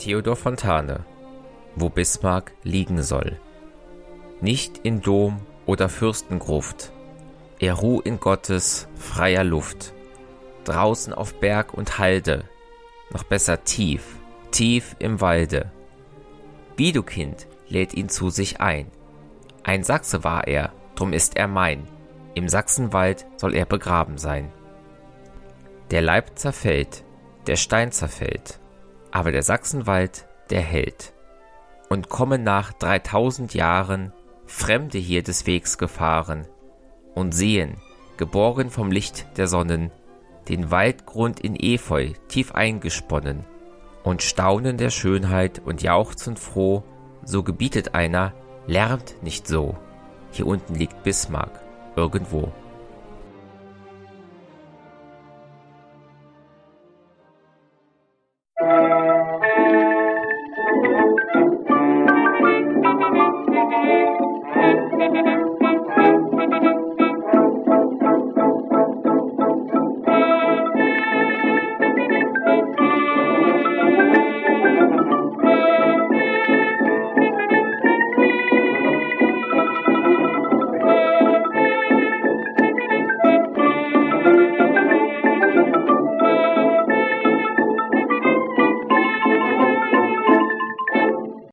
Theodor Fontane Wo Bismarck liegen soll Nicht in Dom oder Fürstengruft, er ruh in Gottes freier Luft, draußen auf Berg und Halde, noch besser tief, tief im Walde. Bidukind lädt ihn zu sich ein. Ein Sachse war er, drum ist er mein, im Sachsenwald soll er begraben sein. Der Leib zerfällt, der Stein zerfällt, aber der Sachsenwald, der hält. Und kommen nach dreitausend Jahren Fremde hier des Wegs gefahren und sehen, geborgen vom Licht der Sonnen, den Waldgrund in Efeu tief eingesponnen und staunen der Schönheit und jauchzen froh, so gebietet einer, lärmt nicht so, hier unten liegt Bismarck irgendwo.